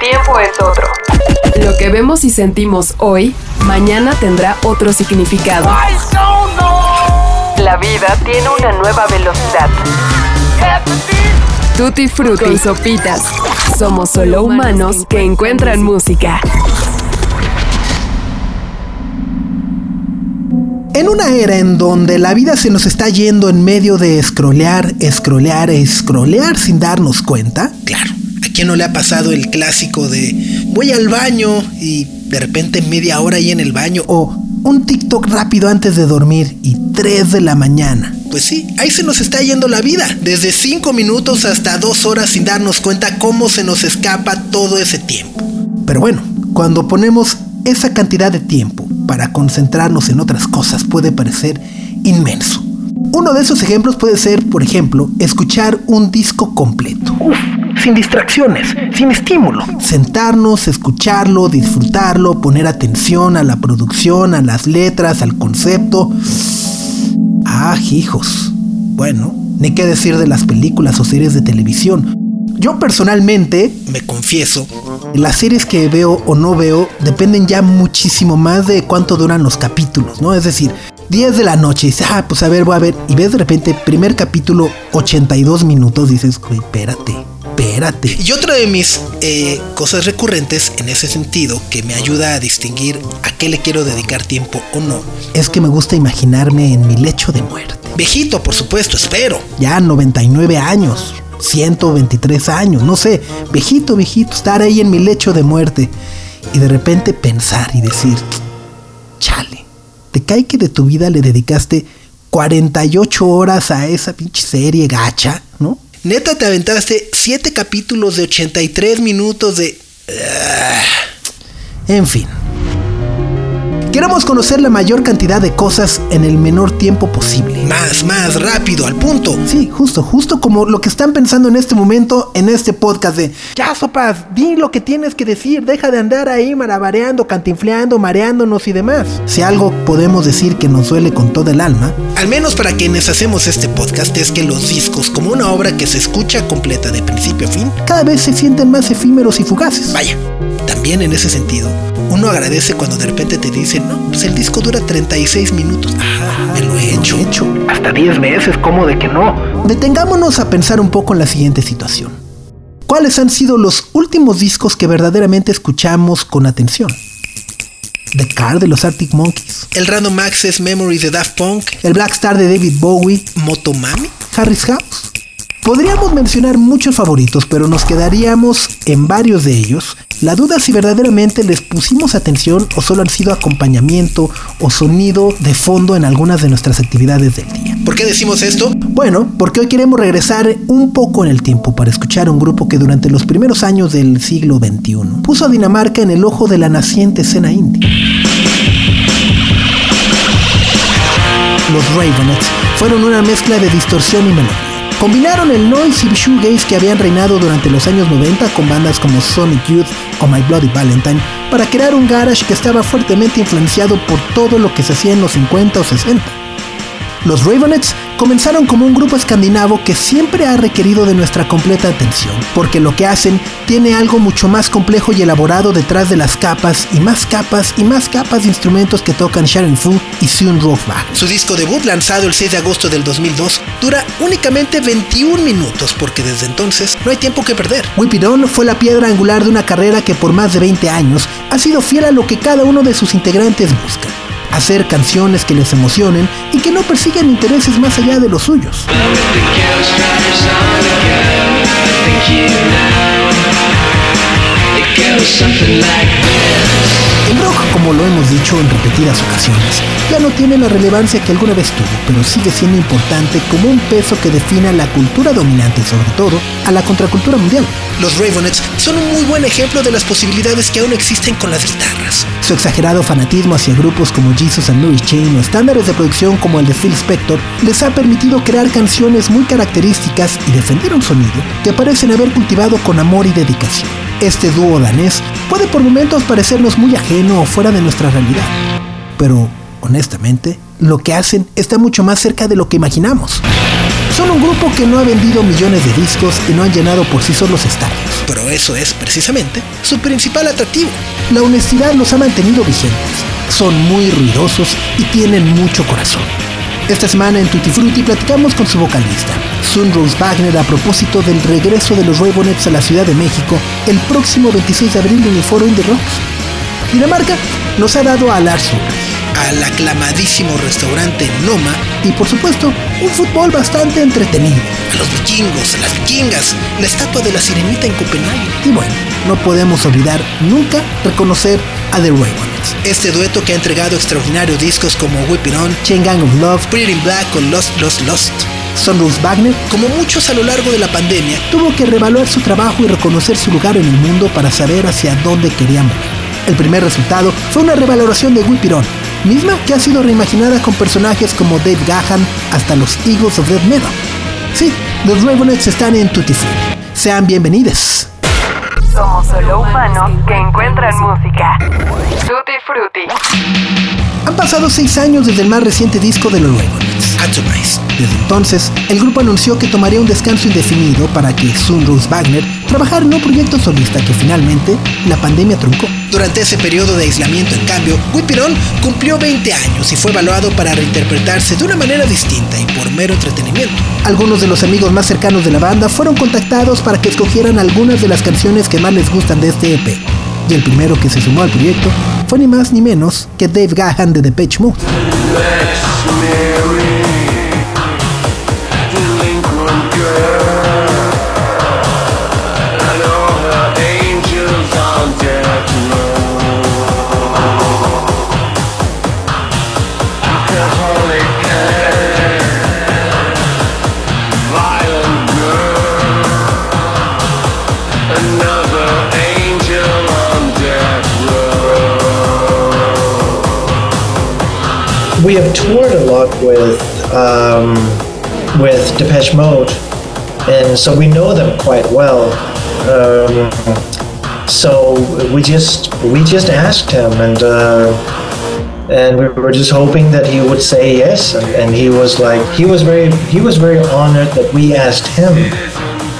tiempo es otro. Lo que vemos y sentimos hoy, mañana tendrá otro significado. La vida tiene una nueva velocidad. Tutti Frutti y Sopitas. Somos solo humanos que encuentran música. En una era en donde la vida se nos está yendo en medio de escrolear, escrolear, escrolear sin darnos cuenta, claro, ¿a quién no le ha pasado el clásico de voy al baño y de repente media hora ahí en el baño o un TikTok rápido antes de dormir y 3 de la mañana? Pues sí, ahí se nos está yendo la vida, desde 5 minutos hasta 2 horas sin darnos cuenta cómo se nos escapa todo ese tiempo. Pero bueno, cuando ponemos esa cantidad de tiempo para concentrarnos en otras cosas puede parecer inmenso. Uno de esos ejemplos puede ser, por ejemplo, escuchar un disco completo. Sin distracciones, sin estímulo. Sentarnos, escucharlo, disfrutarlo, poner atención a la producción, a las letras, al concepto. Ah, hijos. Bueno, ni qué decir de las películas o series de televisión. Yo personalmente, me confieso, las series que veo o no veo dependen ya muchísimo más de cuánto duran los capítulos, ¿no? Es decir, 10 de la noche, y dices, ah, pues a ver, voy a ver, y ves de repente, primer capítulo, 82 minutos, dices, espérate, espérate. Y otra de mis eh, cosas recurrentes en ese sentido, que me ayuda a distinguir a qué le quiero dedicar tiempo o no, es que me gusta imaginarme en mi lecho de muerte. Viejito, por supuesto, espero. Ya 99 años, 123 años, no sé, viejito, viejito, estar ahí en mi lecho de muerte y de repente pensar y decir, chale, te cae que de tu vida le dedicaste 48 horas a esa pinche serie gacha, ¿no? Neta, te aventaste 7 capítulos de 83 minutos de... Ah. En fin, Queremos conocer la mayor cantidad de cosas en el menor tiempo posible. Más, más, rápido, al punto. Sí, justo, justo como lo que están pensando en este momento en este podcast de Ya, sopas, di lo que tienes que decir, deja de andar ahí marabareando, cantinfleando, mareándonos y demás. Si algo podemos decir que nos duele con todo el alma, al menos para quienes hacemos este podcast, es que los discos, como una obra que se escucha completa de principio a fin, cada vez se sienten más efímeros y fugaces. Vaya, también en ese sentido, uno agradece cuando de repente te dicen, no, pues el disco dura 36 minutos. Ah, me lo he hecho. hecho. Hasta 10 meses, ¿cómo de que no? Detengámonos a pensar un poco en la siguiente situación. ¿Cuáles han sido los últimos discos que verdaderamente escuchamos con atención? The Car de los Arctic Monkeys. El Random Access Memory de Daft Punk. El Black Star de David Bowie. Motomami. Harris House. Podríamos mencionar muchos favoritos, pero nos quedaríamos en varios de ellos. La duda si verdaderamente les pusimos atención o solo han sido acompañamiento o sonido de fondo en algunas de nuestras actividades del día. ¿Por qué decimos esto? Bueno, porque hoy queremos regresar un poco en el tiempo para escuchar a un grupo que durante los primeros años del siglo XXI puso a Dinamarca en el ojo de la naciente escena indie. Los Ravenets fueron una mezcla de distorsión y melodía Combinaron el noise y shoegaze que habían reinado durante los años 90 con bandas como Sonic Youth o My Bloody Valentine para crear un garage que estaba fuertemente influenciado por todo lo que se hacía en los 50 o 60. Los Ravenets comenzaron como un grupo escandinavo que siempre ha requerido de nuestra completa atención, porque lo que hacen tiene algo mucho más complejo y elaborado detrás de las capas y más capas y más capas de instrumentos que tocan Sharon Fu y Sun Rothbach. Su disco debut, lanzado el 6 de agosto del 2002, dura únicamente 21 minutos, porque desde entonces no hay tiempo que perder. Whippy fue la piedra angular de una carrera que por más de 20 años ha sido fiel a lo que cada uno de sus integrantes busca hacer canciones que les emocionen y que no persigan intereses más allá de los suyos. El rock, como lo hemos dicho en repetidas ocasiones, ya no tiene la relevancia que alguna vez tuvo, pero sigue siendo importante como un peso que defina la cultura dominante y sobre todo a la contracultura mundial. Los Ravenets son un muy buen ejemplo de las posibilidades que aún existen con las guitarras. Su exagerado fanatismo hacia grupos como Jesus and Louis Chain o estándares de producción como el de Phil Spector les ha permitido crear canciones muy características y defender un sonido que parecen haber cultivado con amor y dedicación. Este dúo danés puede por momentos parecernos muy ajeno o fuera de nuestra realidad, pero honestamente, lo que hacen está mucho más cerca de lo que imaginamos. Son un grupo que no ha vendido millones de discos y no han llenado por sí solos estadios. pero eso es precisamente su principal atractivo. La honestidad los ha mantenido vigentes, son muy ruidosos y tienen mucho corazón. Esta semana en Tutti Frutti platicamos con su vocalista, Sunrose Wagner, a propósito del regreso de los Raybonets a la Ciudad de México el próximo 26 de abril en el foro In The Rocks. Dinamarca nos ha dado a Lars al aclamadísimo restaurante Noma y por supuesto un fútbol bastante entretenido, a los vikingos, a las vikingas, la estatua de la sirenita en Copenhague. Y bueno, no podemos olvidar nunca reconocer a The Raybonets, este dueto que ha entregado extraordinarios discos como Whip It On, Chain Gang of Love, Pretty Black o Lost Lost Lost. Sonrose Wagner, como muchos a lo largo de la pandemia, tuvo que revaluar su trabajo y reconocer su lugar en el mundo para saber hacia dónde quería mover. El primer resultado fue una revaloración de Whip It On, misma que ha sido reimaginada con personajes como Dave Gahan hasta los Eagles of Death Metal. Sí, los Ravenets están en Tutti Frutti. Sean bienvenidos. Somos solo humanos que encuentran música. Tutti Frutti. Han pasado seis años desde el más reciente disco de los Ravenets, Atomize. Desde entonces, el grupo anunció que tomaría un descanso indefinido para que Sunrose Wagner trabajara en un proyecto solista que finalmente la pandemia truncó. Durante ese periodo de aislamiento, en cambio, Whipirón cumplió 20 años y fue evaluado para reinterpretarse de una manera distinta y por mero entretenimiento. Algunos de los amigos más cercanos de la banda fueron contactados para que escogieran algunas de las canciones que más les gustan de este EP. Y el primero que se sumó al proyecto fue ni más ni menos que Dave Gahan de The Pitch Mode. We have toured a lot with um, with Depeche Mode, and so we know them quite well. Um, so we just we just asked him, and uh, and we were just hoping that he would say yes, and, and he was like he was very he was very honored that we asked him.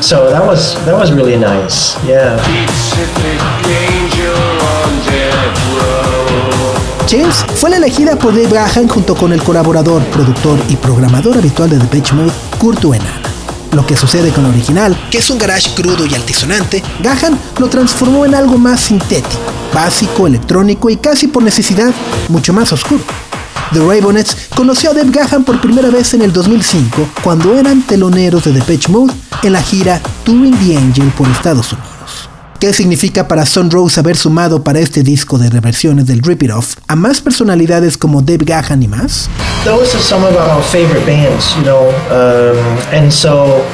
So that was that was really nice. Yeah. James fue la elegida por Dave Gahan junto con el colaborador, productor y programador habitual de Depeche Mode, Kurt Wennan. Lo que sucede con el original, que es un garage crudo y altisonante, Gahan lo transformó en algo más sintético, básico, electrónico y casi por necesidad mucho más oscuro. The Ravenets conoció a Dave Gahan por primera vez en el 2005 cuando eran teloneros de Depeche Mode en la gira Touring the Angel por Estados Unidos. ¿Qué significa para Sunrose haber sumado para este disco de reversiones del Rip It Off a más personalidades como Dave Gahan y más? Those are some of our favorite bands, you know, um, and so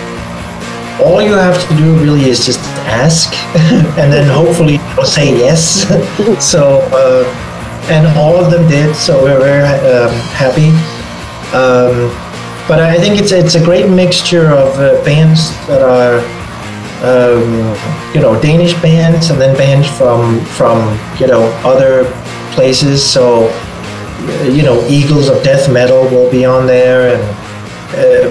all you have to do really is just ask, and then hopefully say yes. so, uh, and all of them did, so we're very um, happy. Um, but I think it's it's a great mixture of uh, bands that are um, you know Danish bands and then bands from from you know other places. So you know Eagles of Death Metal will be on there, and uh,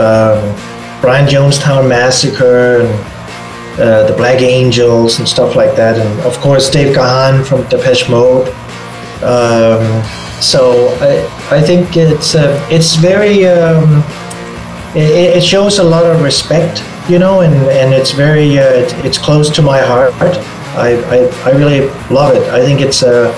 um, Brian Jonestown Massacre and uh, the Black Angels and stuff like that, and of course Dave Gahan from Depeche Mode. Um, so I, I think it's uh, it's very um, it, it shows a lot of respect you know, and, and it's very, uh, it's close to my heart. I, I, I really love it. I think it's, uh,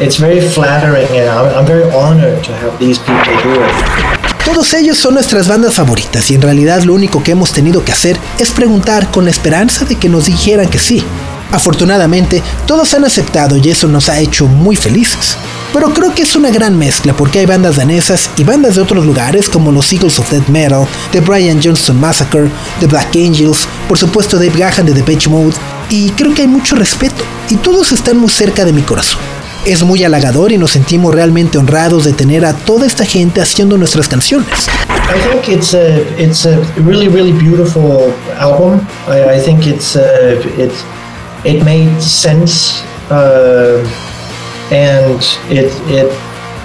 it's very flattering and I'm, I'm very honored to have these people do it. Todos ellos son nuestras bandas favoritas y en realidad lo único que hemos tenido que hacer es preguntar con la esperanza de que nos dijeran que sí. Afortunadamente, todos han aceptado y eso nos ha hecho muy felices. Pero creo que es una gran mezcla porque hay bandas danesas y bandas de otros lugares como los Eagles of Death Metal, The Brian Johnston Massacre, The Black Angels, por supuesto Dave Gahan de The Page Mode, y creo que hay mucho respeto y todos están muy cerca de mi corazón. Es muy halagador y nos sentimos realmente honrados de tener a toda esta gente haciendo nuestras canciones. I think it's a it's a really really beautiful album. I, I think it's uh, it it made sense. Uh, and it it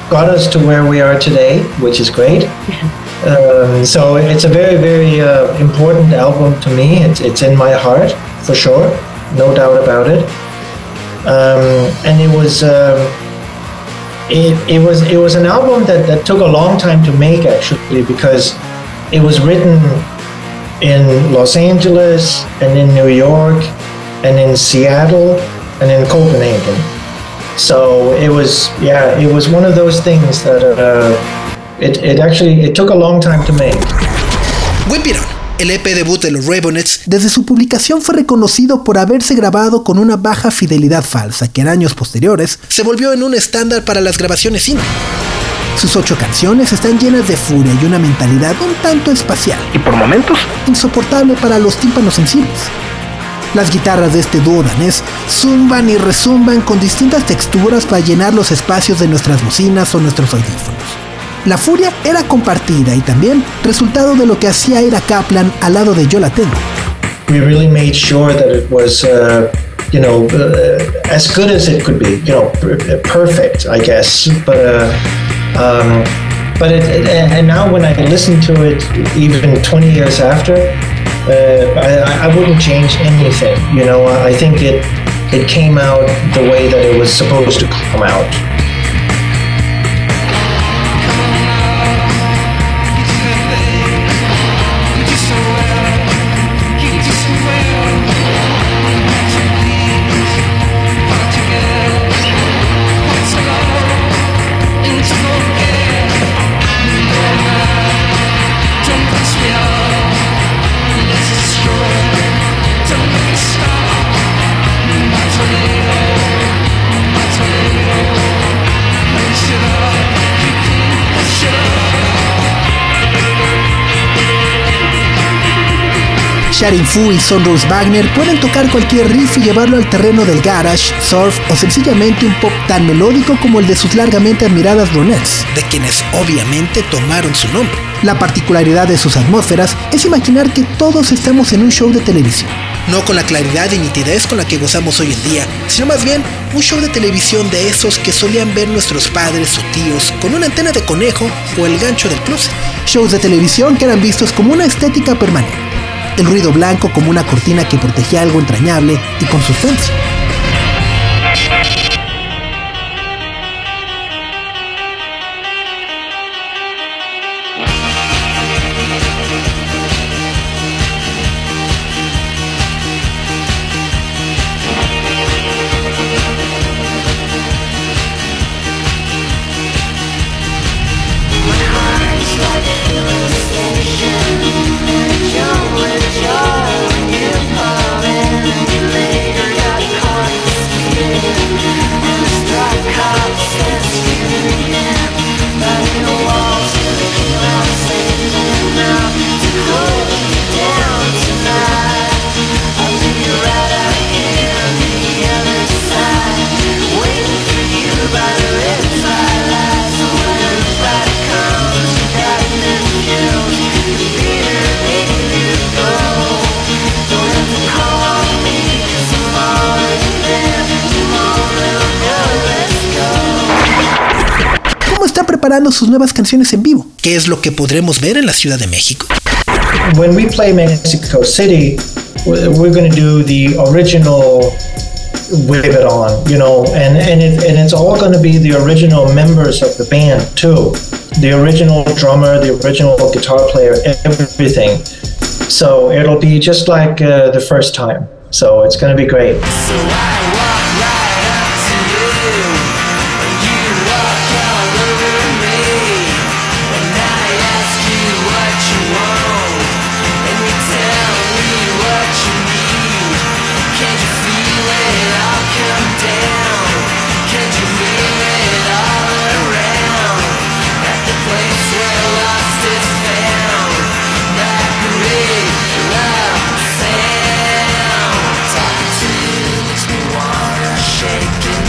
got us to where we are today, which is great. Um, so it's a very very uh, important album to me. It's it's in my heart, for sure, no doubt about it. Um, and it was um, it, it was it was an album that, that took a long time to make actually because it was written in Los Angeles and in New York and in Seattle and in Copenhagen. So it was yeah it was one of those things that uh, it, it actually it took a long time to make. El EP debut de los Ravenets, desde su publicación fue reconocido por haberse grabado con una baja fidelidad falsa, que en años posteriores se volvió en un estándar para las grabaciones cine. Sus ocho canciones están llenas de furia y una mentalidad un tanto espacial, y por momentos insoportable para los tímpanos sensibles. Las guitarras de este dúo danés zumban y resumban con distintas texturas para llenar los espacios de nuestras bocinas o nuestros audífonos. La furia era compartida y también resultado de lo que hacía Ira Kaplan al lado de Yo la tengo. We really made sure that it was, uh, you know, uh, as good as it could be, you know, perfect, I guess. But, uh, um, but and now when I listen to it, even 20 years after, uh, I, I wouldn't change anything. You know, I think it it came out the way that it was supposed to come out. Sharin Fu y Sonrose Wagner pueden tocar cualquier riff y llevarlo al terreno del garage, surf o sencillamente un pop tan melódico como el de sus largamente admiradas Ronettes, de quienes obviamente tomaron su nombre. La particularidad de sus atmósferas es imaginar que todos estamos en un show de televisión. No con la claridad y nitidez con la que gozamos hoy en día, sino más bien un show de televisión de esos que solían ver nuestros padres o tíos con una antena de conejo o el gancho del closet. Shows de televisión que eran vistos como una estética permanente el ruido blanco como una cortina que protegía algo entrañable y con suspense. sus nuevas canciones en vivo. ¿Qué es lo que podremos ver en la Ciudad de México? When we play Mexico City, we're going to do the original Whip It On, you know, and and, it, and it's all going to be the original members of the band too, the original drummer, the original guitar player, everything. So it'll be just like uh, the first time. So it's going to be great.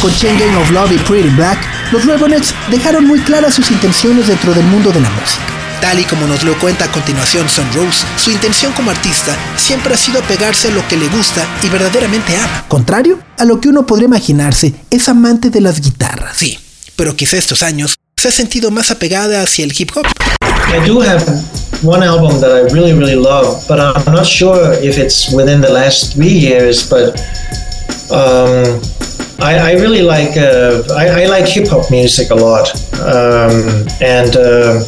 Con Chain Gang of Love y Pretty Black, los Ravenets dejaron muy claras sus intenciones dentro del mundo de la música. Tal y como nos lo cuenta a continuación Son Rose, su intención como artista siempre ha sido apegarse a lo que le gusta y verdaderamente ama. Contrario a lo que uno podría imaginarse, es amante de las guitarras. Sí, pero quizá estos años se ha sentido más apegada hacia el hip hop. I do have one album that I really, really love, but I'm not sure if it's within the last three years. But um, I, I, really like uh, I, I, like hip hop music a lot, um, and uh,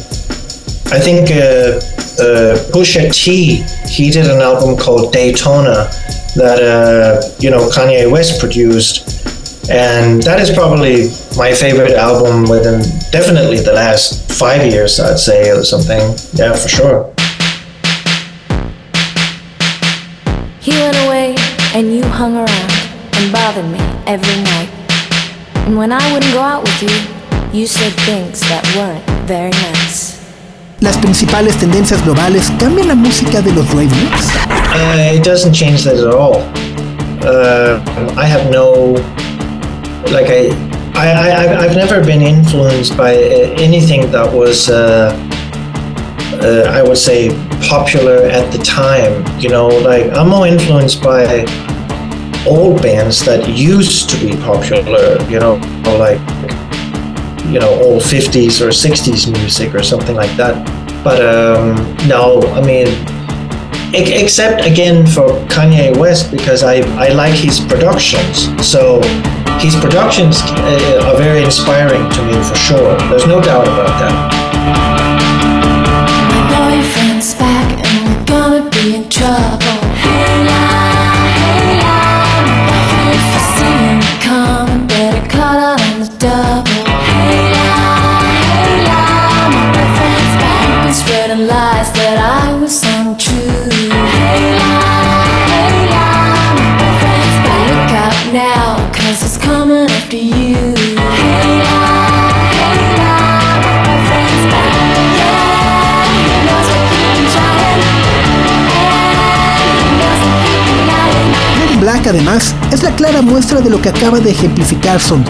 I think uh, uh, Pusha T he did an album called Daytona that uh, you know Kanye West produced. And that is probably my favorite album within definitely the last five years i'd say or something. Yeah for sure. He went away and you hung around bothered me every night and when i wouldn't go out with you you said things that weren't very nice Las principales tendencias globales cambian la música de los rave uh, it doesn't change that at all. Uh, I have no like I, I, I have never been influenced by anything that was, uh, uh, I would say, popular at the time. You know, like I'm more influenced by old bands that used to be popular. You know, like you know, old 50s or 60s music or something like that. But um, no, I mean, except again for Kanye West because I, I like his productions. So his productions uh, are very inspiring to me for sure. There's no doubt about that. Además es la clara muestra de lo que acaba de ejemplificar Son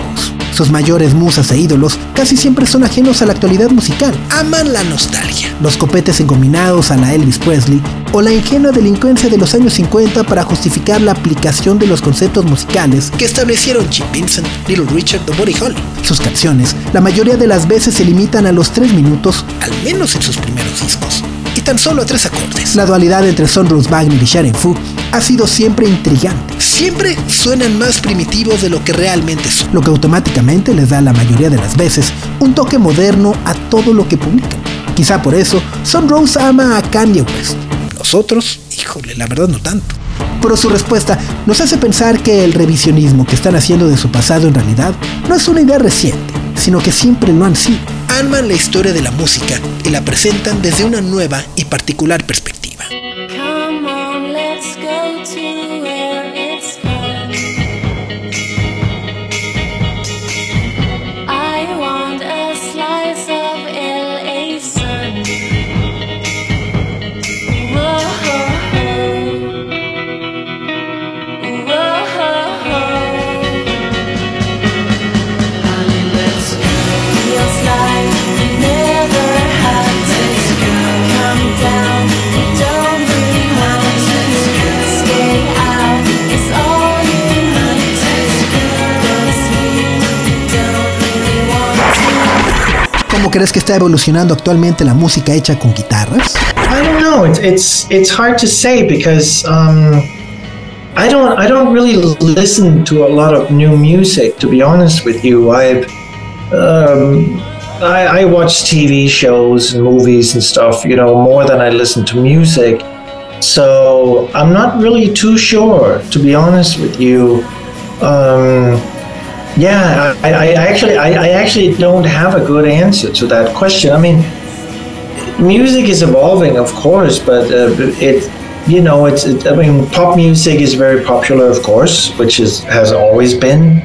Sus mayores musas e ídolos casi siempre son ajenos a la actualidad musical. Aman la nostalgia, los copetes engominados a la Elvis Presley o la ingenua delincuencia de los años 50 para justificar la aplicación de los conceptos musicales que establecieron Jim Vincent, Little Richard o Buddy Holly. Sus canciones, la mayoría de las veces se limitan a los 3 minutos, al menos en sus primeros discos tan solo a tres acordes. La dualidad entre Rose Wagner y Sharon Fu ha sido siempre intrigante. Siempre suenan más primitivos de lo que realmente son, lo que automáticamente les da la mayoría de las veces un toque moderno a todo lo que publican. Quizá por eso Rose ama a Kanye West. Los otros, híjole, la verdad no tanto. Pero su respuesta nos hace pensar que el revisionismo que están haciendo de su pasado en realidad no es una idea reciente, sino que siempre lo han sido. Aman la historia de la música y la presentan desde una nueva y particular perspectiva. Crees que está evolucionando actualmente la música hecha con guitarras? I don't know. It's it's, it's hard to say because um, I don't I don't really listen to a lot of new music. To be honest with you, I've um, I, I watch TV shows and movies and stuff. You know more than I listen to music. So I'm not really too sure, to be honest with you. Um, yeah, I, I actually, I, I, actually don't have a good answer to that question. I mean, music is evolving, of course, but uh, it, you know, it's. It, I mean, pop music is very popular, of course, which is has always been.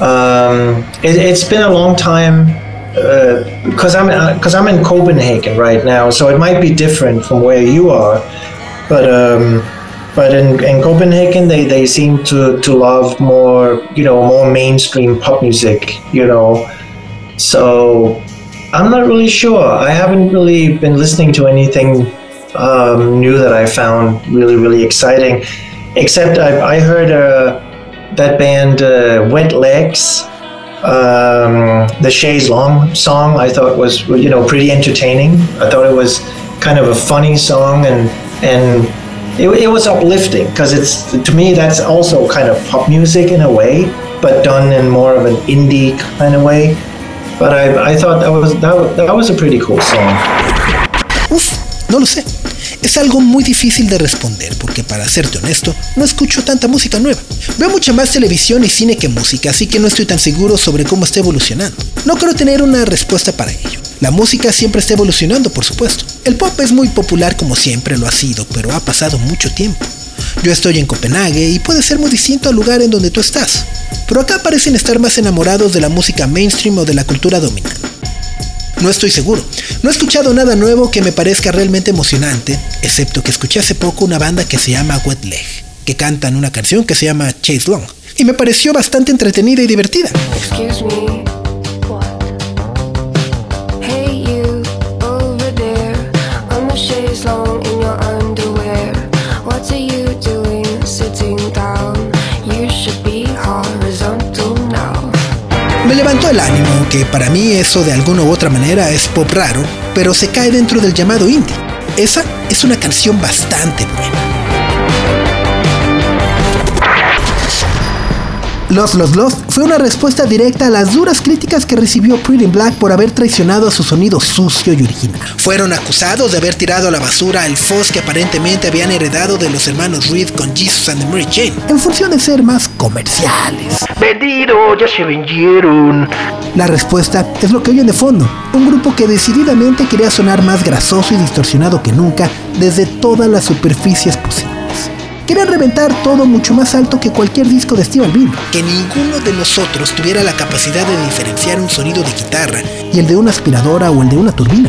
Um, it, has been a long time because uh, I'm because uh, I'm in Copenhagen right now, so it might be different from where you are, but. Um, but in, in Copenhagen they, they seem to, to love more you know more mainstream pop music you know? So I'm not really sure. I haven't really been listening to anything um, new that I found really really exciting except I, I heard uh, that band uh, Wet Legs um, the Shays Long song I thought was you know pretty entertaining. I thought it was kind of a funny song, and and it, it was uplifting because it's to me that's also kind of pop music in a way, but done in more of an indie kind of way. But I, I thought that was that, that was a pretty cool song. Uf, no lo sé. Es algo muy difícil de responder porque para serte honesto, no escucho tanta música nueva. Veo mucha más televisión y cine que música, así que no estoy tan seguro sobre cómo está evolucionando. No creo tener una respuesta para ello. La música siempre está evolucionando, por supuesto. El pop es muy popular como siempre lo ha sido, pero ha pasado mucho tiempo. Yo estoy en Copenhague y puede ser muy distinto al lugar en donde tú estás. Pero acá parecen estar más enamorados de la música mainstream o de la cultura dominante. No estoy seguro. No he escuchado nada nuevo que me parezca realmente emocionante, excepto que escuché hace poco una banda que se llama Wet Leg, que cantan una canción que se llama Chase Long, y me pareció bastante entretenida y divertida. Excuse me. What? Hey, Levantó el ánimo, que para mí eso de alguna u otra manera es pop raro, pero se cae dentro del llamado indie. Esa es una canción bastante buena. Lost Lost Lost fue una respuesta directa a las duras críticas que recibió Pretty Black por haber traicionado a su sonido sucio y original. Fueron acusados de haber tirado a la basura el fuzz que aparentemente habían heredado de los hermanos Reed con Jesus and the Mary Jane, en función de ser más comerciales. Vendido, ya se vendieron. La respuesta es lo que oyen de fondo, un grupo que decididamente quería sonar más grasoso y distorsionado que nunca desde todas las superficies posibles. Querían reventar todo mucho más alto que cualquier disco de Steve Albini. Que ninguno de nosotros tuviera la capacidad de diferenciar un sonido de guitarra y el de una aspiradora o el de una turbina.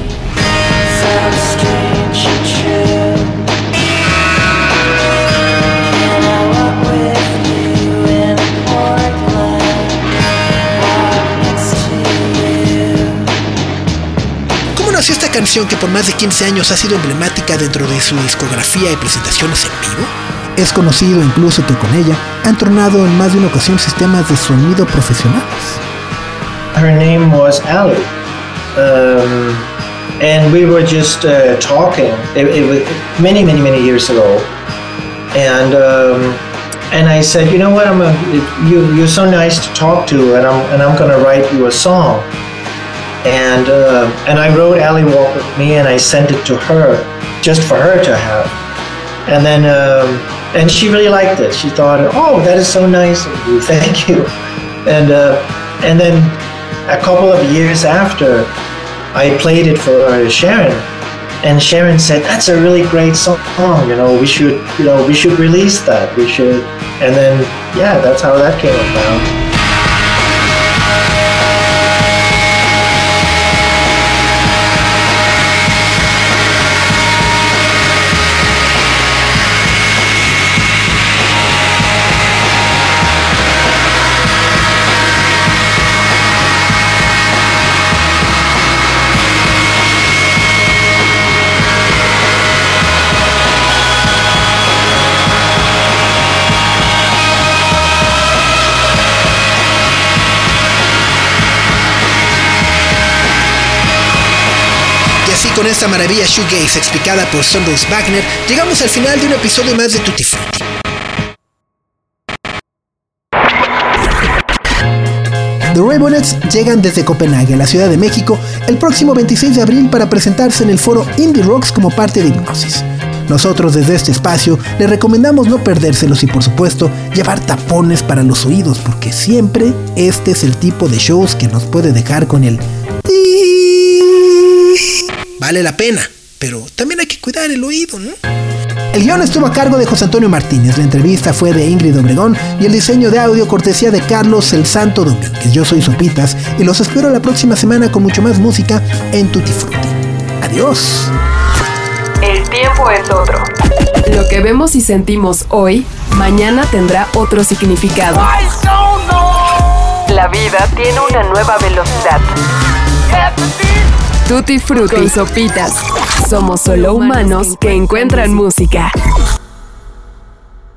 ¿Cómo nació esta canción que por más de 15 años ha sido emblemática dentro de su discografía y presentaciones en vivo? Es conocido incluso que con ella han entronado en más de una ocasión sistemas de sonido profesionales. Her name was Allie, um, and we were just uh, talking. It, it was many, many, many years ago, and um, and I said, you know what, I'm a, you you're so nice to talk to, and I'm and I'm gonna write you a song. And uh, and I wrote Allie Walk with Me, and I sent it to her, just for her to have. And then um, and she really liked it. She thought, oh, that is so nice of you, thank you. And uh, and then a couple of years after, I played it for Sharon, and Sharon said, "That's a really great song. You know, we should, you know, we should release that. We should." And then, yeah, that's how that came about. Con esta maravilla shoegaze explicada por Sunrise Wagner, llegamos al final de un episodio más de Tutti Frutti. The Raybonets llegan desde Copenhague, la Ciudad de México, el próximo 26 de abril para presentarse en el foro Indie Rocks como parte de Hipnosis. Nosotros desde este espacio le recomendamos no perdérselos y por supuesto llevar tapones para los oídos porque siempre este es el tipo de shows que nos puede dejar con el Vale la pena, pero también hay que cuidar el oído, ¿no? El guion estuvo a cargo de José Antonio Martínez, la entrevista fue de Ingrid Obregón y el diseño de audio cortesía de Carlos El Santo Domínguez. Yo soy Sopitas y los espero la próxima semana con mucho más música en Tutti Frutti. Adiós. El tiempo es otro. Lo que vemos y sentimos hoy, mañana tendrá otro significado. La vida tiene una nueva velocidad. Tutti Frutti y Sopitas. Somos solo humanos que encuentran música.